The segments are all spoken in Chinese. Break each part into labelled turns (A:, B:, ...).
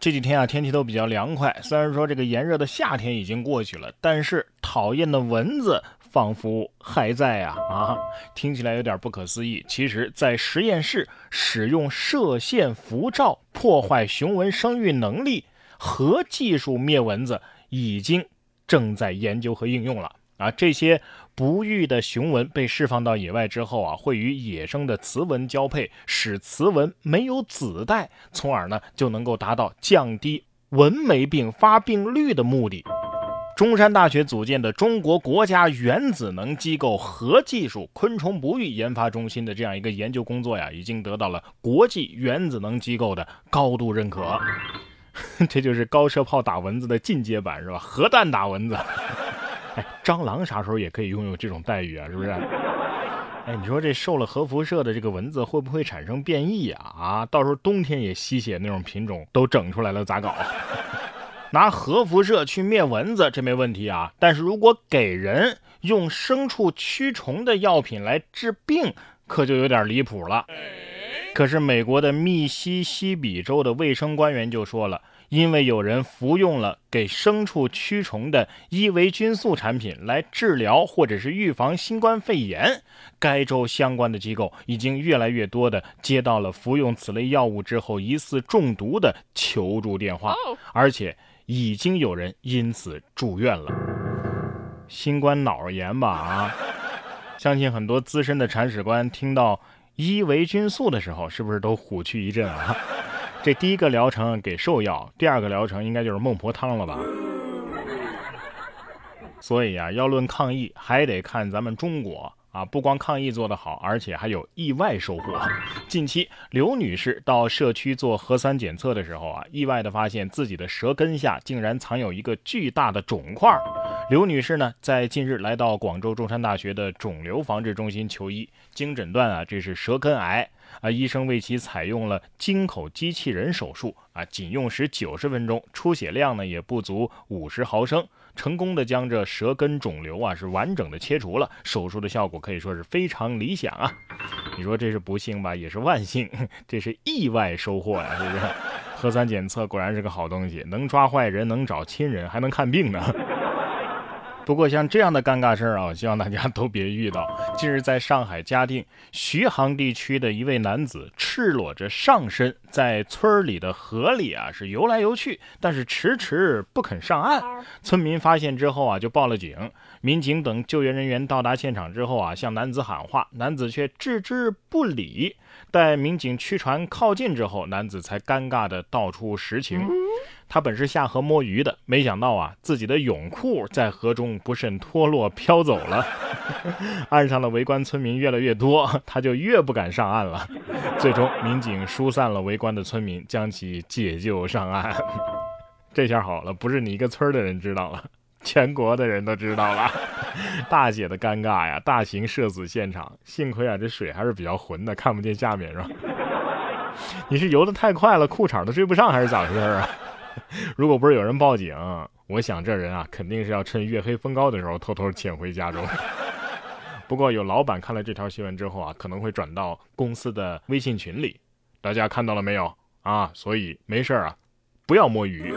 A: 这几天啊，天气都比较凉快。虽然说这个炎热的夏天已经过去了，但是讨厌的蚊子仿佛还在啊啊！听起来有点不可思议。其实，在实验室使用射线辐照破坏雄蚊生育能力核技术灭蚊子，已经正在研究和应用了啊！这些。不育的雄蚊被释放到野外之后啊，会与野生的雌蚊交配，使雌蚊没有子代，从而呢就能够达到降低蚊媒病发病率的目的。中山大学组建的中国国家原子能机构核技术昆虫不育研发中心的这样一个研究工作呀，已经得到了国际原子能机构的高度认可。这就是高射炮打蚊子的进阶版，是吧？核弹打蚊子。蟑螂啥时候也可以拥有这种待遇啊？是不是？哎，你说这受了核辐射的这个蚊子会不会产生变异啊？啊，到时候冬天也吸血那种品种都整出来了咋搞？拿核辐射去灭蚊子这没问题啊，但是如果给人用牲畜驱虫的药品来治病，可就有点离谱了。可是美国的密西西比州的卫生官员就说了。因为有人服用了给牲畜驱虫的伊维菌素产品来治疗或者是预防新冠肺炎，该州相关的机构已经越来越多的接到了服用此类药物之后疑似中毒的求助电话，而且已经有人因此住院了。新冠脑炎吧啊！相信很多资深的铲屎官听到伊维菌素的时候，是不是都虎躯一震啊？这第一个疗程给兽药，第二个疗程应该就是孟婆汤了吧？所以呀，要论抗疫，还得看咱们中国啊！不光抗疫做得好，而且还有意外收获。近期，刘女士到社区做核酸检测的时候啊，意外的发现自己的舌根下竟然藏有一个巨大的肿块。刘女士呢，在近日来到广州中山大学的肿瘤防治中心求医，经诊断啊，这是舌根癌。啊，医生为其采用了京口机器人手术啊，仅用时九十分钟，出血量呢也不足五十毫升，成功的将这舌根肿瘤啊是完整的切除了，手术的效果可以说是非常理想啊。你说这是不幸吧，也是万幸，这是意外收获呀，是不是？核酸检测果然是个好东西，能抓坏人，能找亲人，还能看病呢。不过像这样的尴尬事儿啊，我希望大家都别遇到。近日，在上海嘉定徐杭地区的一位男子，赤裸着上身，在村里的河里啊是游来游去，但是迟迟不肯上岸。村民发现之后啊，就报了警。民警等救援人员到达现场之后啊，向男子喊话，男子却置之不理。待民警驱船靠近之后，男子才尴尬地道出实情。他本是下河摸鱼的，没想到啊，自己的泳裤在河中不慎脱落飘走了。岸上的围观村民越来越多，他就越不敢上岸了。最终，民警疏散了围观的村民，将其解救上岸。这下好了，不是你一个村的人知道了，全国的人都知道了。大姐的尴尬呀，大型社死现场。幸亏啊，这水还是比较浑的，看不见下面是吧？你是游的太快了，裤衩都追不上，还是咋回事啊？如果不是有人报警，我想这人啊，肯定是要趁月黑风高的时候偷偷潜回家中。不过有老板看了这条新闻之后啊，可能会转到公司的微信群里，大家看到了没有啊？所以没事啊，不要摸鱼。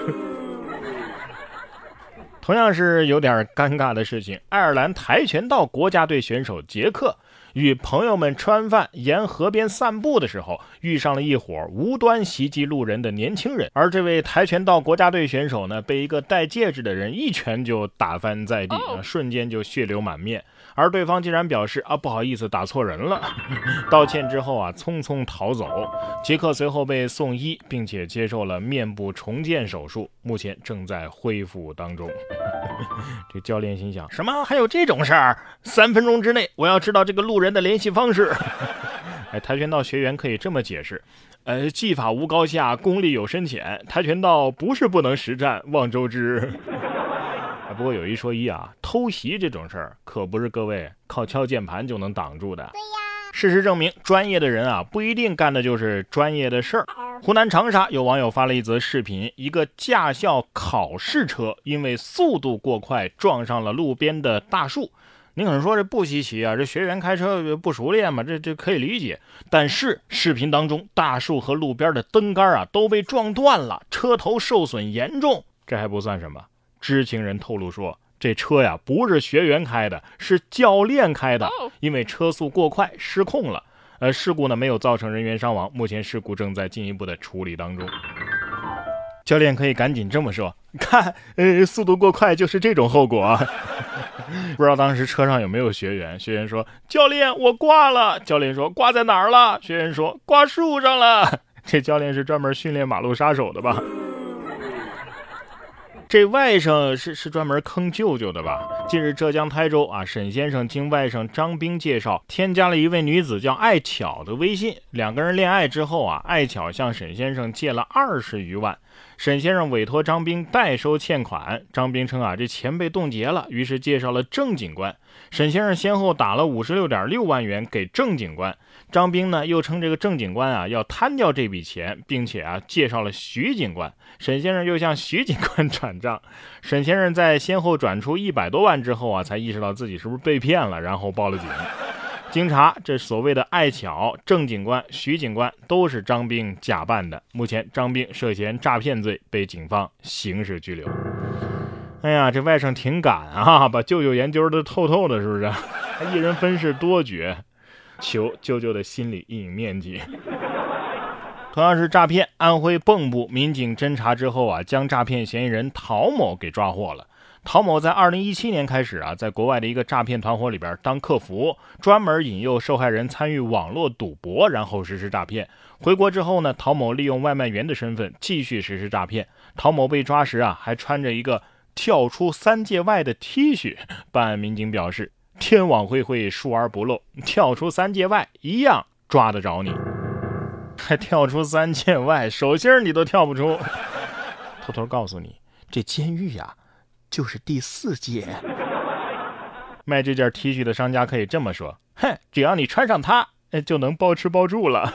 A: 同样是有点尴尬的事情，爱尔兰跆拳道国家队选手杰克。与朋友们吃完饭，沿河边散步的时候，遇上了一伙无端袭击路人的年轻人。而这位跆拳道国家队选手呢，被一个戴戒指的人一拳就打翻在地，瞬间就血流满面。而对方竟然表示啊，不好意思，打错人了。道歉之后啊，匆匆逃走。杰克随后被送医，并且接受了面部重建手术，目前正在恢复当中。这教练心想：什么？还有这种事儿？三分钟之内，我要知道这个路人的联系方式。哎，跆拳道学员可以这么解释：呃，技法无高下，功力有深浅。跆拳道不是不能实战，望周知。不过有一说一啊，偷袭这种事儿可不是各位靠敲键盘就能挡住的。对呀，事实证明，专业的人啊不一定干的就是专业的事儿。湖南长沙有网友发了一则视频，一个驾校考试车因为速度过快撞上了路边的大树，你可能说这不稀奇啊，这学员开车不熟练嘛，这这可以理解。但是视频当中，大树和路边的灯杆啊都被撞断了，车头受损严重。这还不算什么，知情人透露说，这车呀不是学员开的，是教练开的，因为车速过快失控了。呃，事故呢没有造成人员伤亡，目前事故正在进一步的处理当中。教练可以赶紧这么说，看，呃，速度过快就是这种后果。不知道当时车上有没有学员？学员说：“教练，我挂了。”教练说：“挂在哪儿了？”学员说：“挂树上了。”这教练是专门训练马路杀手的吧？这外甥是是专门坑舅舅的吧？近日，浙江台州啊，沈先生经外甥张兵介绍，添加了一位女子叫艾巧的微信。两个人恋爱之后啊，艾巧向沈先生借了二十余万。沈先生委托张兵代收欠款，张兵称啊，这钱被冻结了，于是介绍了郑警官。沈先生先后打了五十六点六万元给郑警官，张兵呢又称这个郑警官啊要摊掉这笔钱，并且啊介绍了徐警官。沈先生又向徐警官转账，沈先生在先后转出一百多万之后啊，才意识到自己是不是被骗了，然后报了警。经查，这所谓的艾巧郑警官、徐警官都是张兵假扮的。目前，张兵涉嫌诈骗罪被警方刑事拘留。哎呀，这外甥挺敢啊，把舅舅研究的透透的，是不是？他一人分饰多角，求舅舅的心理阴影面积。同样是诈骗，安徽蚌埠民警侦查之后啊，将诈骗嫌疑人陶某给抓获了。陶某在二零一七年开始啊，在国外的一个诈骗团伙里边当客服，专门引诱受害人参与网络赌博，然后实施诈骗。回国之后呢，陶某利用外卖员的身份继续实施诈骗。陶某被抓时啊，还穿着一个跳出三界外的 T 恤。办案民警表示：天网恢恢，疏而不漏，跳出三界外一样抓得着你。还跳出三界外，手心你都跳不出。偷偷告诉你，这监狱呀。就是第四届。卖这件 T 恤的商家可以这么说：哼，只要你穿上它，就能包吃包住了。